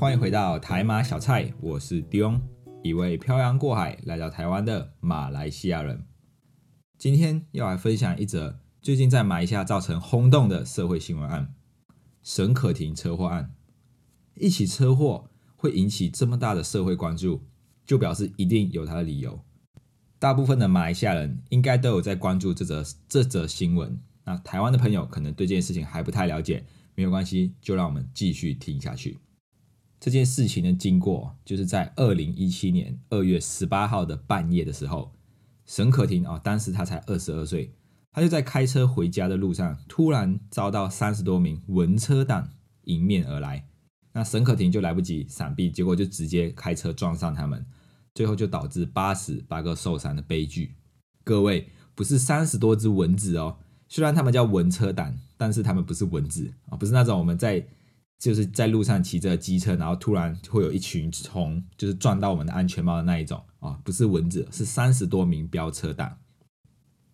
欢迎回到台马小菜，我是 Dion，一位漂洋过海来到台湾的马来西亚人。今天要来分享一则最近在马来西亚造成轰动的社会新闻案——沈可婷车祸案。一起车祸。会引起这么大的社会关注，就表示一定有它的理由。大部分的马来西亚人应该都有在关注这则这则新闻。那台湾的朋友可能对这件事情还不太了解，没有关系，就让我们继续听下去。这件事情的经过就是在二零一七年二月十八号的半夜的时候，沈可婷啊，当时她才二十二岁，她就在开车回家的路上，突然遭到三十多名文车党迎面而来。那沈可婷就来不及闪避，结果就直接开车撞上他们，最后就导致八死八个受伤的悲剧。各位，不是三十多只蚊子哦，虽然他们叫蚊车党，但是他们不是蚊子啊，不是那种我们在就是在路上骑着机车，然后突然会有一群虫就是撞到我们的安全帽的那一种啊，不是蚊子，是三十多名飙车党。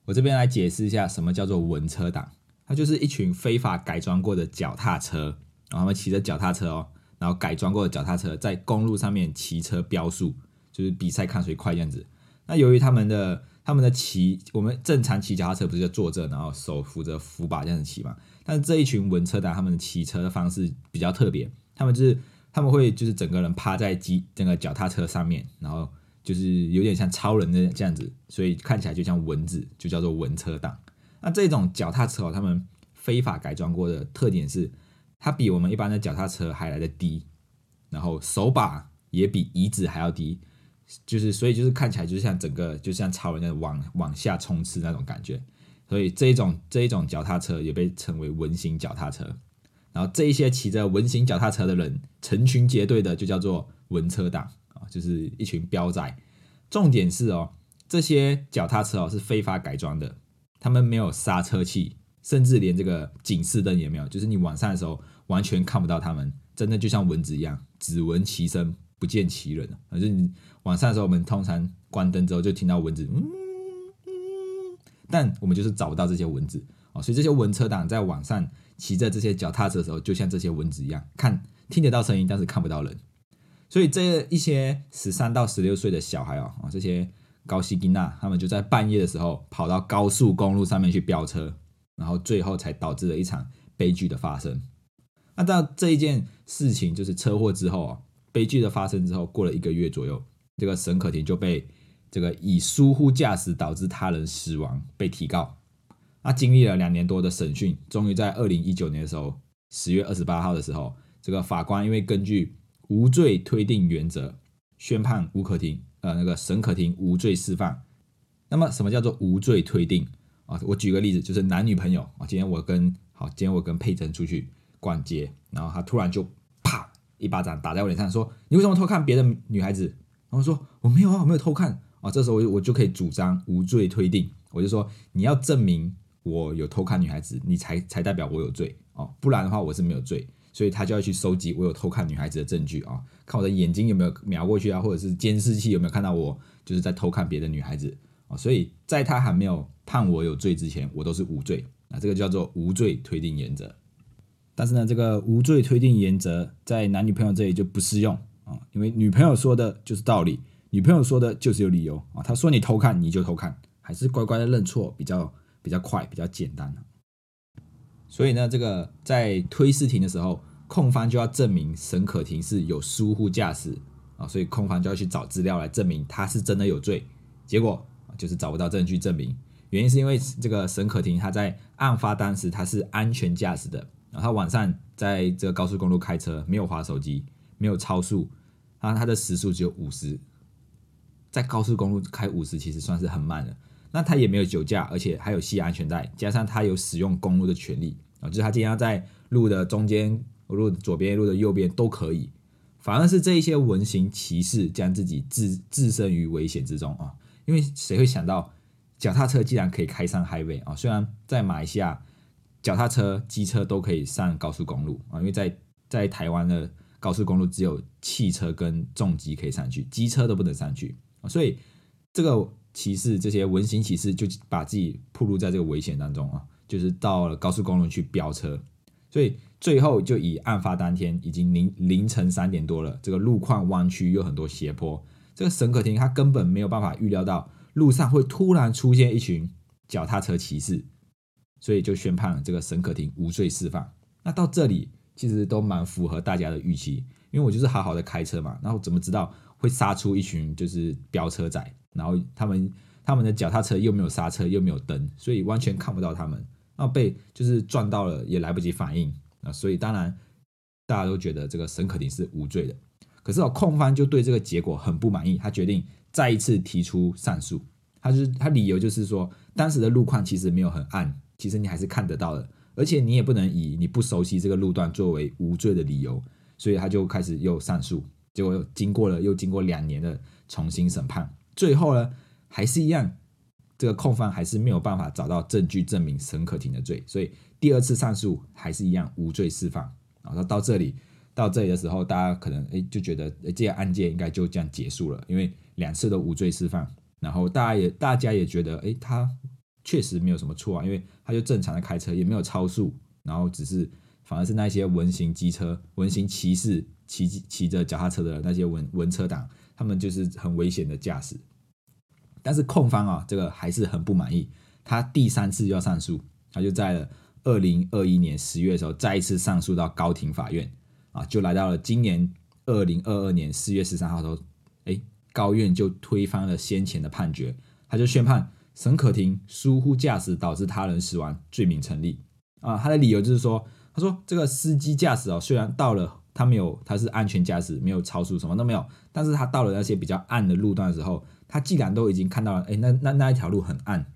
我这边来解释一下什么叫做蚊车党，它就是一群非法改装过的脚踏车。然后他们骑着脚踏车哦，然后改装过的脚踏车在公路上面骑车飙速，就是比赛看谁快这样子。那由于他们的他们的骑，我们正常骑脚踏车不是就坐着，然后手扶着扶把这样子骑嘛？但这一群文车党他们骑车的方式比较特别，他们就是他们会就是整个人趴在机整个脚踏车上面，然后就是有点像超人的这样子，所以看起来就像蚊子，就叫做文车党。那这种脚踏车哦，他们非法改装过的特点是。它比我们一般的脚踏车还来的低，然后手把也比椅子还要低，就是所以就是看起来就是像整个就像超人那往往下冲刺那种感觉，所以这一种这一种脚踏车也被称为文型脚踏车。然后这一些骑着文型脚踏车的人成群结队的就叫做文车党啊，就是一群彪仔。重点是哦，这些脚踏车哦是非法改装的，他们没有刹车器。甚至连这个警示灯也没有，就是你晚上的时候完全看不到他们，真的就像蚊子一样，只闻其声不见其人。反正你晚上的时候，我们通常关灯之后就听到蚊子，嗯，但我们就是找不到这些蚊子哦。所以这些蚊车党在晚上骑着这些脚踏车的时候，就像这些蚊子一样，看听得到声音，但是看不到人。所以这一些十三到十六岁的小孩哦，啊这些高希金娜，他们就在半夜的时候跑到高速公路上面去飙车。然后最后才导致了一场悲剧的发生。那到这一件事情就是车祸之后啊，悲剧的发生之后，过了一个月左右，这个沈可婷就被这个以疏忽驾驶导致他人死亡被提告。那经历了两年多的审讯，终于在二零一九年的时候，十月二十八号的时候，这个法官因为根据无罪推定原则，宣判吴可婷呃那个沈可婷无罪释放。那么什么叫做无罪推定？啊，我举个例子，就是男女朋友啊，今天我跟好，今天我跟佩珍出去逛街，然后他突然就啪一巴掌打在我脸上，说你为什么偷看别的女孩子？然后说我没有啊，我没有偷看啊。这时候我我就可以主张无罪推定，我就说你要证明我有偷看女孩子，你才才代表我有罪哦，不然的话我是没有罪。所以他就要去收集我有偷看女孩子的证据啊，看我的眼睛有没有瞄过去啊，或者是监视器有没有看到我就是在偷看别的女孩子啊。所以在他还没有。判我有罪之前，我都是无罪啊，这个叫做无罪推定原则。但是呢，这个无罪推定原则在男女朋友这里就不适用啊，因为女朋友说的就是道理，女朋友说的就是有理由啊。她说你偷看，你就偷看，还是乖乖的认错，比较比较快，比较简单所以呢，这个在推事庭的时候，控方就要证明沈可婷是有疏忽驾驶啊，所以控方就要去找资料来证明他是真的有罪。结果就是找不到证据证明。原因是因为这个沈可婷她在案发当时她是安全驾驶的，然后她晚上在这个高速公路开车，没有划手机，没有超速，然后她的时速只有五十，在高速公路开五十其实算是很慢的。那他也没有酒驾，而且还有系安全带，加上他有使用公路的权利啊，就是他今天要在路的中间、路的左边、路的右边都可以。反而是这一些文型骑士将自己置置身于危险之中啊！因为谁会想到脚踏车竟然可以开上 highway 啊？虽然在马来西亚，脚踏车、机车都可以上高速公路啊，因为在在台湾的高速公路只有汽车跟重机可以上去，机车都不能上去，所以这个骑士这些文型骑士就把自己暴露在这个危险当中啊，就是到了高速公路去飙车，所以。最后就以案发当天已经凌凌晨三点多了，这个路况弯曲又很多斜坡，这个沈可婷他根本没有办法预料到路上会突然出现一群脚踏车骑士，所以就宣判了这个沈可婷无罪释放。那到这里其实都蛮符合大家的预期，因为我就是好好的开车嘛，然后怎么知道会杀出一群就是飙车仔，然后他们他们的脚踏车又没有刹车又没有灯，所以完全看不到他们，然后被就是撞到了也来不及反应。啊所以当然，大家都觉得这个沈可婷是无罪的。可是哦，控方就对这个结果很不满意，他决定再一次提出上诉。他就是他理由就是说，当时的路况其实没有很暗，其实你还是看得到的，而且你也不能以你不熟悉这个路段作为无罪的理由。所以他就开始又上诉。结果经过了又经过两年的重新审判，最后呢还是一样，这个控方还是没有办法找到证据证明沈可婷的罪，所以。第二次上诉还是一样无罪释放啊！那到这里到这里的时候，大家可能哎就觉得哎这个案件应该就这样结束了，因为两次都无罪释放，然后大家也大家也觉得哎他确实没有什么错啊，因为他就正常的开车，也没有超速，然后只是反而是那些文型机车、文型骑士骑骑着脚踏车的那些文文车党，他们就是很危险的驾驶。但是控方啊，这个还是很不满意，他第三次要上诉，他就在了。二零二一年十月的时候，再一次上诉到高庭法院，啊，就来到了今年二零二二年四月十三号的时候，哎，高院就推翻了先前的判决，他就宣判沈可婷疏忽驾驶导致他人死亡罪名成立。啊，他的理由就是说，他说这个司机驾驶哦，虽然到了他没有他是安全驾驶，没有超速，什么都没有，但是他到了那些比较暗的路段的时候，他既然都已经看到了，哎，那那那一条路很暗，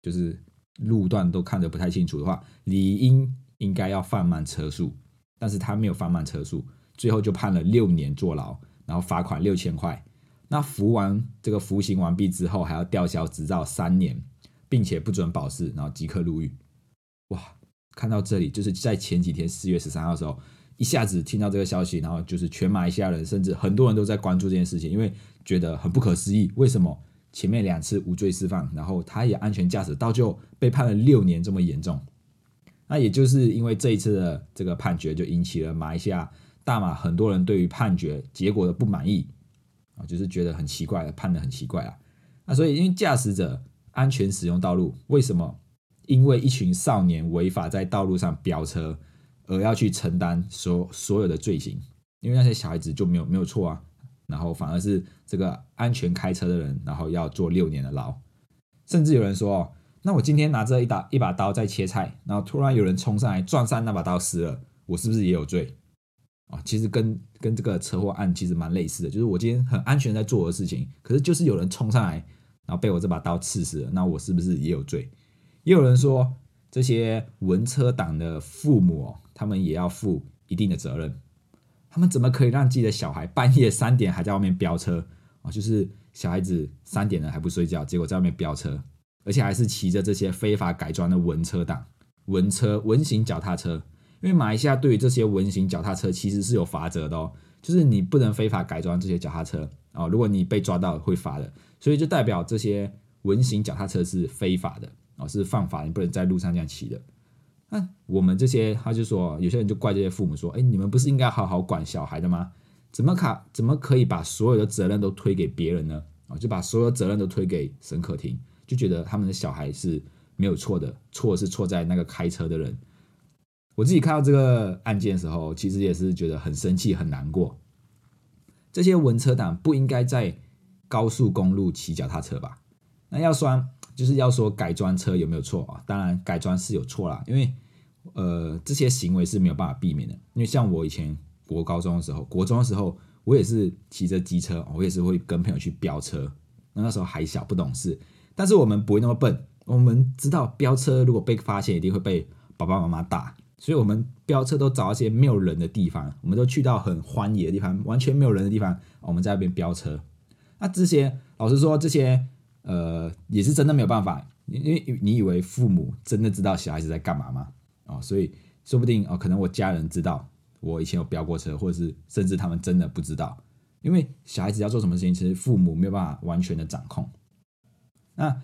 就是。路段都看得不太清楚的话，理应应该要放慢车速，但是他没有放慢车速，最后就判了六年坐牢，然后罚款六千块。那服完这个服刑完毕之后，还要吊销执照三年，并且不准保释，然后即刻入狱。哇，看到这里，就是在前几天四月十三号的时候，一下子听到这个消息，然后就是全马来西亚人，甚至很多人都在关注这件事情，因为觉得很不可思议，为什么？前面两次无罪释放，然后他也安全驾驶，到最后被判了六年，这么严重。那也就是因为这一次的这个判决，就引起了马来西亚大马很多人对于判决结果的不满意啊，就是觉得很奇怪，判的很奇怪啊。那所以，因为驾驶者安全使用道路，为什么因为一群少年违法在道路上飙车，而要去承担所所有的罪行？因为那些小孩子就没有没有错啊。然后反而是这个安全开车的人，然后要坐六年的牢，甚至有人说：“哦，那我今天拿着一把一把刀在切菜，然后突然有人冲上来撞上那把刀死了，我是不是也有罪？”啊，其实跟跟这个车祸案其实蛮类似的，就是我今天很安全在做的事情，可是就是有人冲上来，然后被我这把刀刺死了，那我是不是也有罪？也有人说，这些文车党的父母，他们也要负一定的责任。他们怎么可以让自己的小孩半夜三点还在外面飙车啊？就是小孩子三点了还不睡觉，结果在外面飙车，而且还是骑着这些非法改装的文车党、文车、文型脚踏车。因为马来西亚对于这些文型脚踏车其实是有罚则的哦，就是你不能非法改装这些脚踏车啊，如果你被抓到会罚的。所以就代表这些文型脚踏车是非法的哦，是犯法，你不能在路上这样骑的。那我们这些，他就说，有些人就怪这些父母说：“哎，你们不是应该好好管小孩的吗？怎么卡？怎么可以把所有的责任都推给别人呢？啊，就把所有责任都推给沈可婷，就觉得他们的小孩是没有错的，错是错在那个开车的人。我自己看到这个案件的时候，其实也是觉得很生气、很难过。这些文车党不应该在高速公路骑脚踏车吧？那要说，就是要说改装车有没有错啊？当然，改装是有错啦，因为。呃，这些行为是没有办法避免的，因为像我以前国高中的时候，国中的时候，我也是骑着机车，我也是会跟朋友去飙车。那那时候还小，不懂事，但是我们不会那么笨，我们知道飙车如果被发现，一定会被爸爸妈妈打，所以我们飙车都找一些没有人的地方，我们都去到很荒野的地方，完全没有人的地方，我们在那边飙车。那这些老实说，这些呃也是真的没有办法，因为你以为父母真的知道小孩子在干嘛吗？哦，所以说不定哦，可能我家人知道我以前有飙过车，或者是甚至他们真的不知道。因为小孩子要做什么事情，其实父母没有办法完全的掌控。那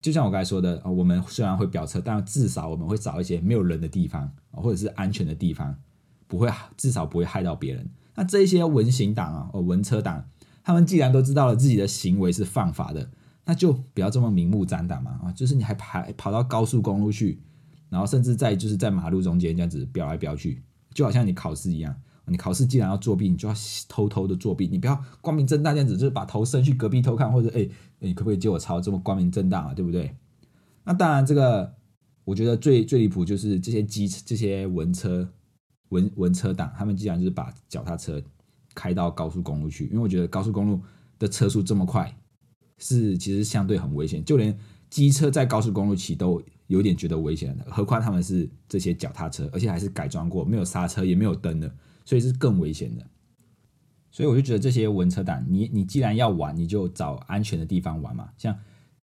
就像我刚才说的，我们虽然会飙车，但至少我们会找一些没有人的地方，或者是安全的地方，不会至少不会害到别人。那这一些文行党啊，哦，文车党，他们既然都知道了自己的行为是犯法的，那就不要这么明目张胆嘛啊！就是你还跑跑到高速公路去，然后甚至在就是在马路中间这样子飙来飙去，就好像你考试一样。你考试既然要作弊，你就要偷偷的作弊，你不要光明正大这样子，就是把头伸去隔壁偷看，或者哎，你可不可以借我抄？这么光明正大啊，对不对？那当然，这个我觉得最最离谱就是这些机这些文车文文车党，他们既然就是把脚踏车开到高速公路去，因为我觉得高速公路的车速这么快，是其实相对很危险，就连机车在高速公路骑都有点觉得危险的，何况他们是这些脚踏车，而且还是改装过，没有刹车也没有灯的。所以是更危险的，所以我就觉得这些文车党，你你既然要玩，你就找安全的地方玩嘛。像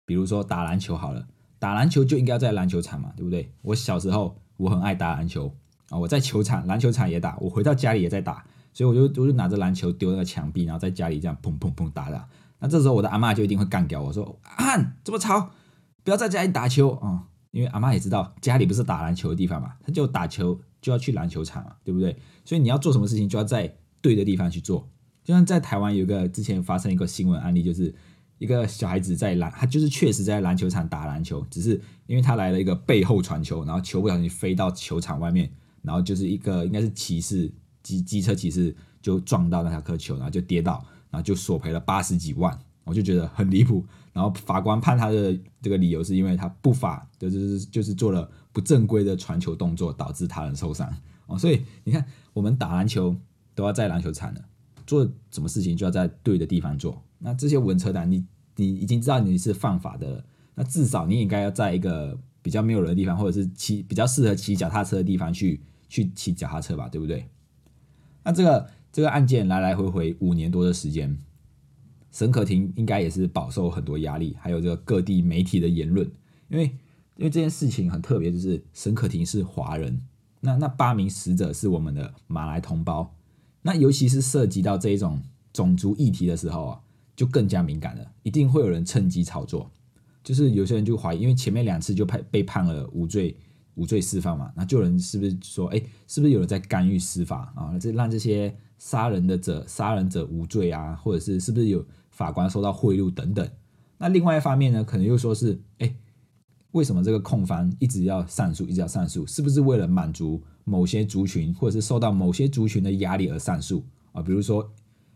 比如说打篮球好了，打篮球就应该要在篮球场嘛，对不对？我小时候我很爱打篮球啊，我在球场篮球场也打，我回到家里也在打，所以我就我就拿着篮球丢那个墙壁，然后在家里这样砰砰砰打打。那这时候我的阿妈就一定会干掉我说：“啊这么吵，不要在家里打球啊！”因为阿妈也知道家里不是打篮球的地方嘛，他就打球。就要去篮球场嘛，对不对？所以你要做什么事情，就要在对的地方去做。就像在台湾有一个之前发生一个新闻案例，就是一个小孩子在篮，他就是确实在篮球场打篮球，只是因为他来了一个背后传球，然后球不小心飞到球场外面，然后就是一个应该是骑士机机车骑士就撞到那条颗球，然后就跌倒，然后就索赔了八十几万，我就觉得很离谱。然后法官判他的这个理由是因为他不法，就是就是做了。不正规的传球动作导致他人受伤哦，所以你看，我们打篮球都要在篮球场的，做什么事情就要在对的地方做。那这些文车党，你你已经知道你是犯法的，那至少你应该要在一个比较没有人的地方，或者是骑比较适合骑脚踏车的地方去去骑脚踏车吧，对不对？那这个这个案件来来回回五年多的时间，沈可婷应该也是饱受很多压力，还有这个各地媒体的言论，因为。因为这件事情很特别，就是沈可婷是华人，那那八名死者是我们的马来同胞，那尤其是涉及到这一种种族议题的时候啊，就更加敏感了，一定会有人趁机炒作，就是有些人就怀疑，因为前面两次就判被判了无罪无罪释放嘛，那就人是不是说，哎，是不是有人在干预司法啊？这让这些杀人的者杀人者无罪啊，或者是是不是有法官收到贿赂等等？那另外一方面呢，可能又说是，哎。为什么这个控方一直要上诉，一直要上诉？是不是为了满足某些族群，或者是受到某些族群的压力而上诉啊？比如说，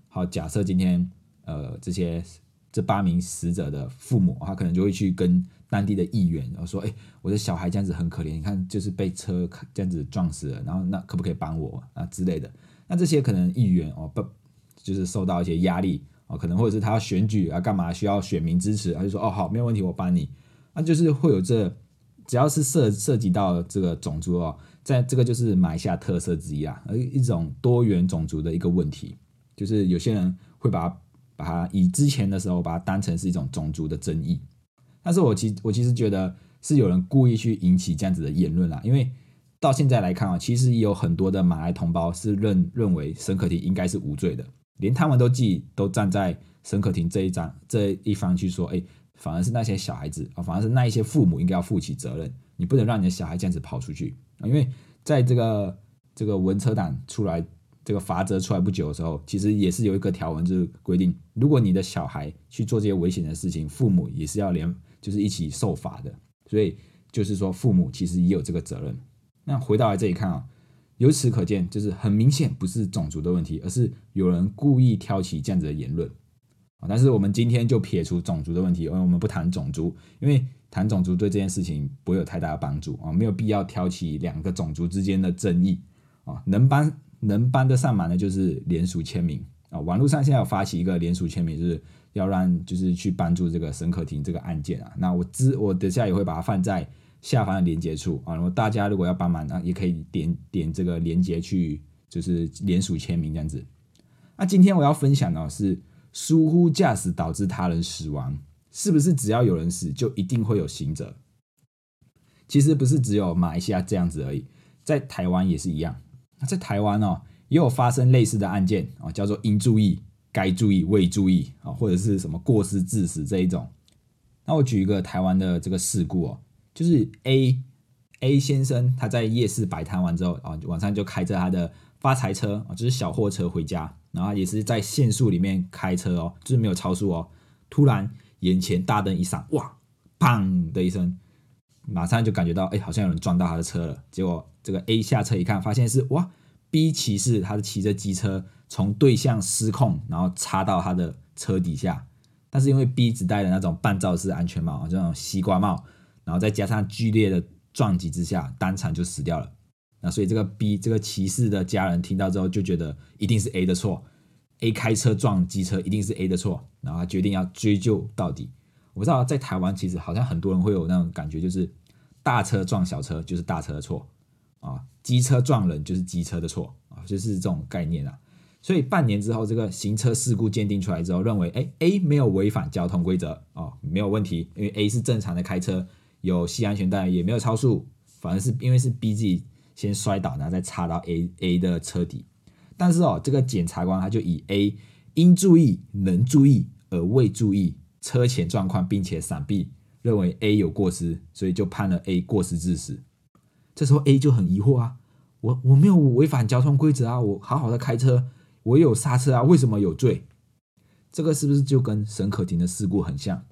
好，假设今天呃这些这八名死者的父母，他可能就会去跟当地的议员，然后说：“哎，我的小孩这样子很可怜，你看就是被车这样子撞死了，然后那可不可以帮我啊之类的？”那这些可能议员哦不就是受到一些压力哦，可能或者是他要选举啊干嘛需要选民支持，他就说：“哦好，没有问题，我帮你。”那就是会有这，只要是涉涉及到这个种族哦，在这个就是埋下特色之一啊，而一种多元种族的一个问题，就是有些人会把把它以之前的时候把它当成是一种种族的争议，但是我其我其实觉得是有人故意去引起这样子的言论啦，因为到现在来看啊，其实也有很多的马来同胞是认认为沈可婷应该是无罪的，连他们都记都站在沈可婷这一张这一方去说，哎。反而是那些小孩子啊，反而是那一些父母应该要负起责任。你不能让你的小孩这样子跑出去啊！因为在这个这个文车党出来这个罚则出来不久的时候，其实也是有一个条文，就是规定，如果你的小孩去做这些危险的事情，父母也是要连就是一起受罚的。所以就是说，父母其实也有这个责任。那回到来这里看啊，由此可见，就是很明显不是种族的问题，而是有人故意挑起这样子的言论。但是我们今天就撇除种族的问题，因为我们不谈种族，因为谈种族对这件事情不会有太大的帮助啊，没有必要挑起两个种族之间的争议啊。能帮能帮得上忙的，就是联署签名啊。网络上现在有发起一个联署签名，就是要让就是去帮助这个沈可婷这个案件啊。那我知我等下也会把它放在下方的连接处啊，然后大家如果要帮忙啊，也可以点点这个连接去，就是联署签名这样子。那今天我要分享的是疏忽驾驶导致他人死亡，是不是只要有人死就一定会有刑责？其实不是只有马来西亚这样子而已，在台湾也是一样。在台湾哦，也有发生类似的案件哦，叫做应注意、该注意、未注意啊，或者是什么过失致死这一种。那我举一个台湾的这个事故哦，就是 A A 先生他在夜市摆摊完之后啊，晚上就开着他的发财车啊，就是小货车回家，然后也是在限速里面开车哦，就是没有超速哦。突然眼前大灯一闪，哇，砰的一声。马上就感觉到，哎，好像有人撞到他的车了。结果这个 A 下车一看，发现是哇，B 骑士，他是骑着机车从对向失控，然后插到他的车底下。但是因为 B 只戴了那种半罩式安全帽，这种西瓜帽，然后再加上剧烈的撞击之下，当场就死掉了。那所以这个 B 这个骑士的家人听到之后，就觉得一定是 A 的错，A 开车撞机车一定是 A 的错，然后他决定要追究到底。我不知道在台湾其实好像很多人会有那种感觉，就是大车撞小车就是大车的错啊，机车撞人就是机车的错啊，就是这种概念啊。所以半年之后，这个行车事故鉴定出来之后，认为哎 A 没有违反交通规则哦，没有问题，因为 A 是正常的开车，有系安全带，也没有超速，反而是因为是 B 自己先摔倒，然后再插到 A A 的车底。但是哦，这个检察官他就以 A 应注意、能注意而未注意。车前状况，并且闪避，认为 A 有过失，所以就判了 A 过失致死。这时候 A 就很疑惑啊，我我没有违反交通规则啊，我好好的开车，我有刹车啊，为什么有罪？这个是不是就跟沈可婷的事故很像？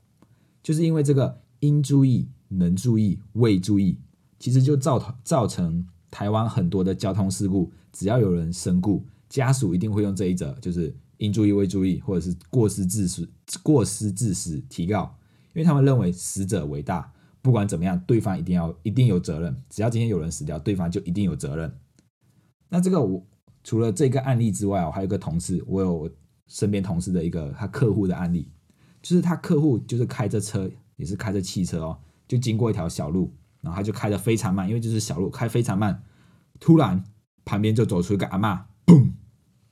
就是因为这个应注意、能注意、未注意，其实就造造成台湾很多的交通事故，只要有人身故，家属一定会用这一则，就是。应注意未注意，或者是过失致死，过失致死提告，因为他们认为死者为大，不管怎么样，对方一定要一定有责任。只要今天有人死掉，对方就一定有责任。那这个我除了这个案例之外，我还有个同事，我有身边同事的一个他客户的案例，就是他客户就是开着车，也是开着汽车哦，就经过一条小路，然后他就开得非常慢，因为就是小路开非常慢，突然旁边就走出一个阿妈，嘣。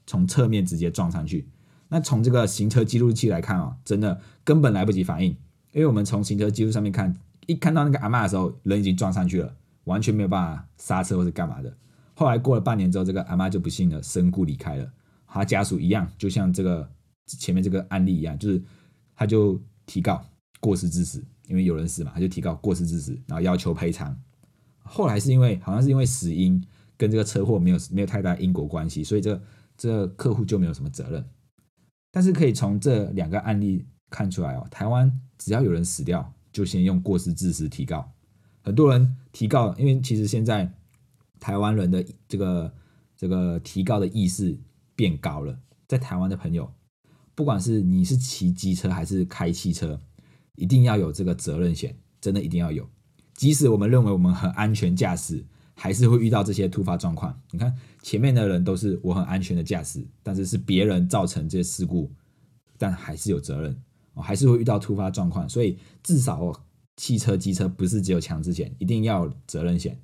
从侧面直接撞上去，那从这个行车记录器来看啊，真的根本来不及反应，因为我们从行车记录上面看，一看到那个阿妈的时候，人已经撞上去了，完全没有办法刹车或是干嘛的。后来过了半年之后，这个阿妈就不幸的身故离开了，他家属一样，就像这个前面这个案例一样，就是他就提告过失致死，因为有人死嘛，他就提告过失致死，然后要求赔偿。后来是因为好像是因为死因跟这个车祸没有没有太大因果关系，所以这。这客户就没有什么责任，但是可以从这两个案例看出来哦，台湾只要有人死掉，就先用过失致死提告。很多人提告，因为其实现在台湾人的这个这个提告的意识变高了。在台湾的朋友，不管是你是骑机车还是开汽车，一定要有这个责任险，真的一定要有。即使我们认为我们很安全驾驶。还是会遇到这些突发状况。你看前面的人都是我很安全的驾驶，但是是别人造成这些事故，但还是有责任哦，还是会遇到突发状况。所以至少汽车、机车不是只有强制险，一定要责任险。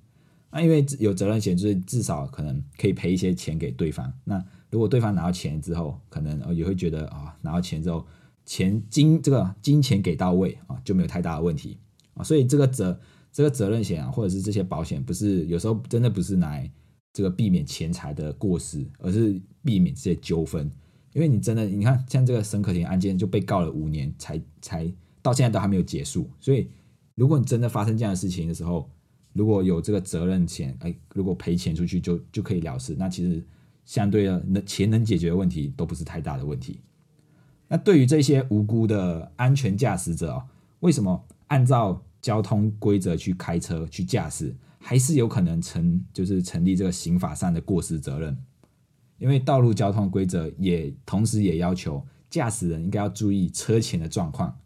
那因为有责任险，就是至少可能可以赔一些钱给对方。那如果对方拿到钱之后，可能也会觉得啊，拿到钱之后，钱金这个金钱给到位啊，就没有太大的问题啊。所以这个责。这个责任险啊，或者是这些保险，不是有时候真的不是来这个避免钱财的过失，而是避免这些纠纷。因为你真的，你看像这个沈可婷案件就被告了五年，才才到现在都还没有结束。所以，如果你真的发生这样的事情的时候，如果有这个责任险，哎，如果赔钱出去就就可以了事，那其实相对的，能钱能解决的问题都不是太大的问题。那对于这些无辜的安全驾驶者啊，为什么按照？交通规则去开车去驾驶，还是有可能成就是成立这个刑法上的过失责任，因为道路交通规则也同时也要求驾驶人应该要注意车前的状况，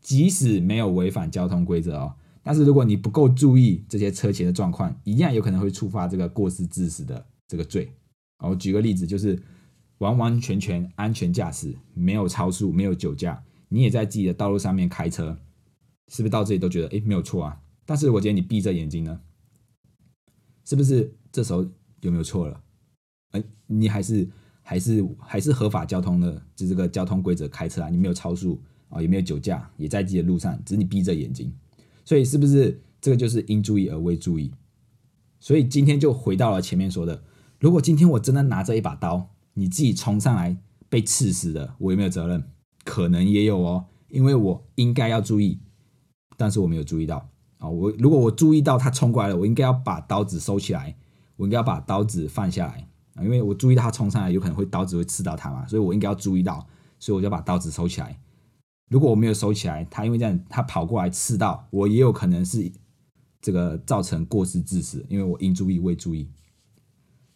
即使没有违反交通规则哦，但是如果你不够注意这些车前的状况，一样有可能会触发这个过失致死的这个罪。我举个例子，就是完完全全安全驾驶，没有超速，没有酒驾，你也在自己的道路上面开车。是不是到这里都觉得哎没有错啊？但是我觉得你闭着眼睛呢，是不是这时候有没有错了？哎，你还是还是还是合法交通的，就这个交通规则开车啊，你没有超速啊，也没有酒驾，也在自己的路上，只是你闭着眼睛，所以是不是这个就是应注意而未注意？所以今天就回到了前面说的，如果今天我真的拿着一把刀，你自己冲上来被刺死的，我有没有责任？可能也有哦，因为我应该要注意，但是我没有注意到。啊，我如果我注意到他冲过来了，我应该要把刀子收起来，我应该要把刀子放下来啊，因为我注意到他冲上来，有可能会刀子会刺到他嘛，所以我应该要注意到，所以我就把刀子收起来。如果我没有收起来，他因为这样他跑过来刺到我，也有可能是这个造成过失致死，因为我应注意未注意。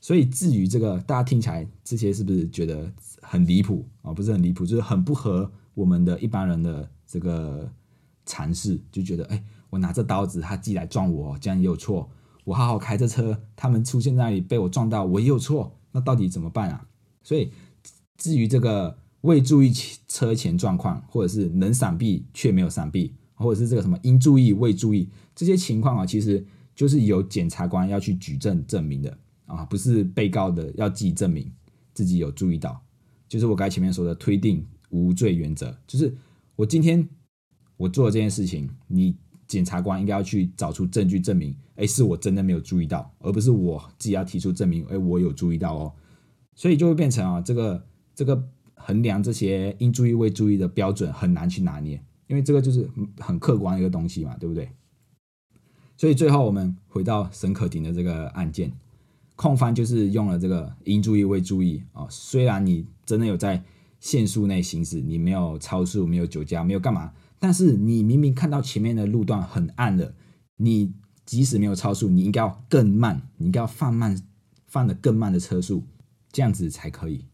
所以至于这个，大家听起来这些是不是觉得很离谱啊？不是很离谱，就是很不合我们的一般人的这个尝试，就觉得哎。我拿着刀子，他寄来撞我，这样也有错。我好好开着车，他们出现在那里被我撞到，我也有错。那到底怎么办啊？所以至于这个未注意车前状况，或者是能闪避却没有闪避，或者是这个什么应注意未注意这些情况啊，其实就是由检察官要去举证证明的啊，不是被告的要自己证明自己有注意到。就是我刚才前面说的推定无罪原则，就是我今天我做了这件事情，你。检察官应该要去找出证据证明，哎，是我真的没有注意到，而不是我自己要提出证明，哎，我有注意到哦，所以就会变成啊，这个这个衡量这些应注意未注意的标准很难去拿捏，因为这个就是很客观一个东西嘛，对不对？所以最后我们回到沈可婷的这个案件，控方就是用了这个应注意未注意啊，虽然你真的有在限速内行驶，你没有超速，没有酒驾，没有干嘛。但是你明明看到前面的路段很暗了，你即使没有超速，你应该要更慢，你应该要放慢，放的更慢的车速，这样子才可以。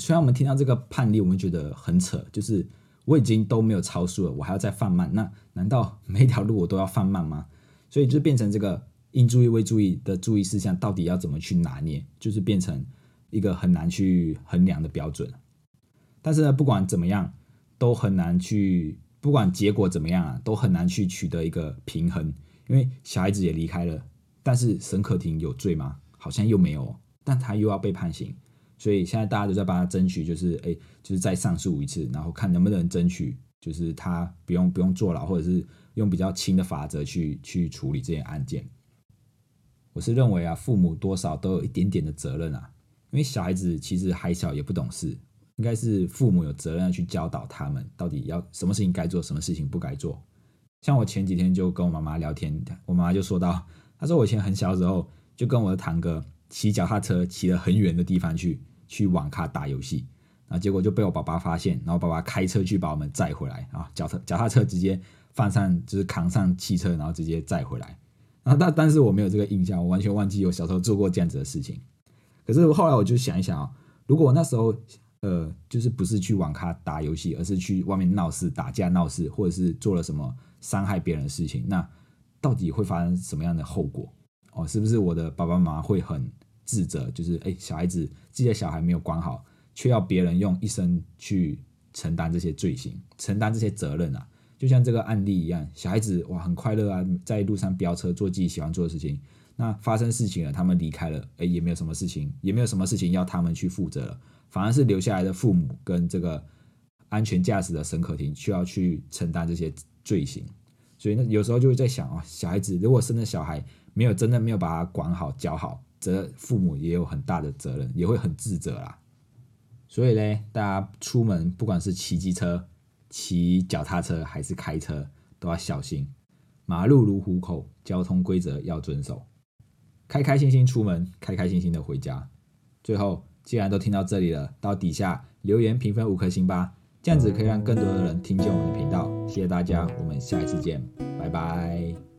虽然我们听到这个判例，我们觉得很扯，就是我已经都没有超速了，我还要再放慢，那难道每条路我都要放慢吗？所以就变成这个应注意未注意的注意事项，到底要怎么去拿捏，就是变成一个很难去衡量的标准。但是呢，不管怎么样，都很难去。不管结果怎么样啊，都很难去取得一个平衡，因为小孩子也离开了，但是沈可婷有罪吗？好像又没有，但他又要被判刑，所以现在大家都在帮他争取，就是哎，就是再上诉一次，然后看能不能争取，就是他不用不用坐牢，或者是用比较轻的法则去去处理这件案件。我是认为啊，父母多少都有一点点的责任啊，因为小孩子其实还小，也不懂事。应该是父母有责任去教导他们，到底要什么事情该做，什么事情不该做。像我前几天就跟我妈妈聊天，我妈妈就说到，她说我以前很小的时候就跟我的堂哥骑脚踏车骑了很远的地方去去网咖打游戏，然后结果就被我爸爸发现，然后爸爸开车去把我们载回来啊，脚踏脚踏车直接放上就是扛上汽车，然后直接载回来。然后但但是我没有这个印象，我完全忘记我小时候做过这样子的事情。可是后来我就想一想啊，如果我那时候。呃，就是不是去网咖打游戏，而是去外面闹事、打架闹事，或者是做了什么伤害别人的事情，那到底会发生什么样的后果？哦，是不是我的爸爸妈妈会很自责？就是哎，小孩子自己的小孩没有管好，却要别人用一生去承担这些罪行、承担这些责任啊？就像这个案例一样，小孩子哇很快乐啊，在路上飙车做自己喜欢做的事情，那发生事情了，他们离开了，哎，也没有什么事情，也没有什么事情要他们去负责了。反而是留下来的父母跟这个安全驾驶的沈可婷需要去承担这些罪行，所以呢，有时候就会在想啊，小孩子如果生的小孩没有真的没有把他管好教好，则父母也有很大的责任，也会很自责啦。所以呢，大家出门不管是骑机车、骑脚踏车还是开车，都要小心。马路如虎口，交通规则要遵守。开开心心出门，开开心心的回家。最后。既然都听到这里了，到底下留言评分五颗星吧，这样子可以让更多的人听见我们的频道。谢谢大家，我们下一次见，拜拜。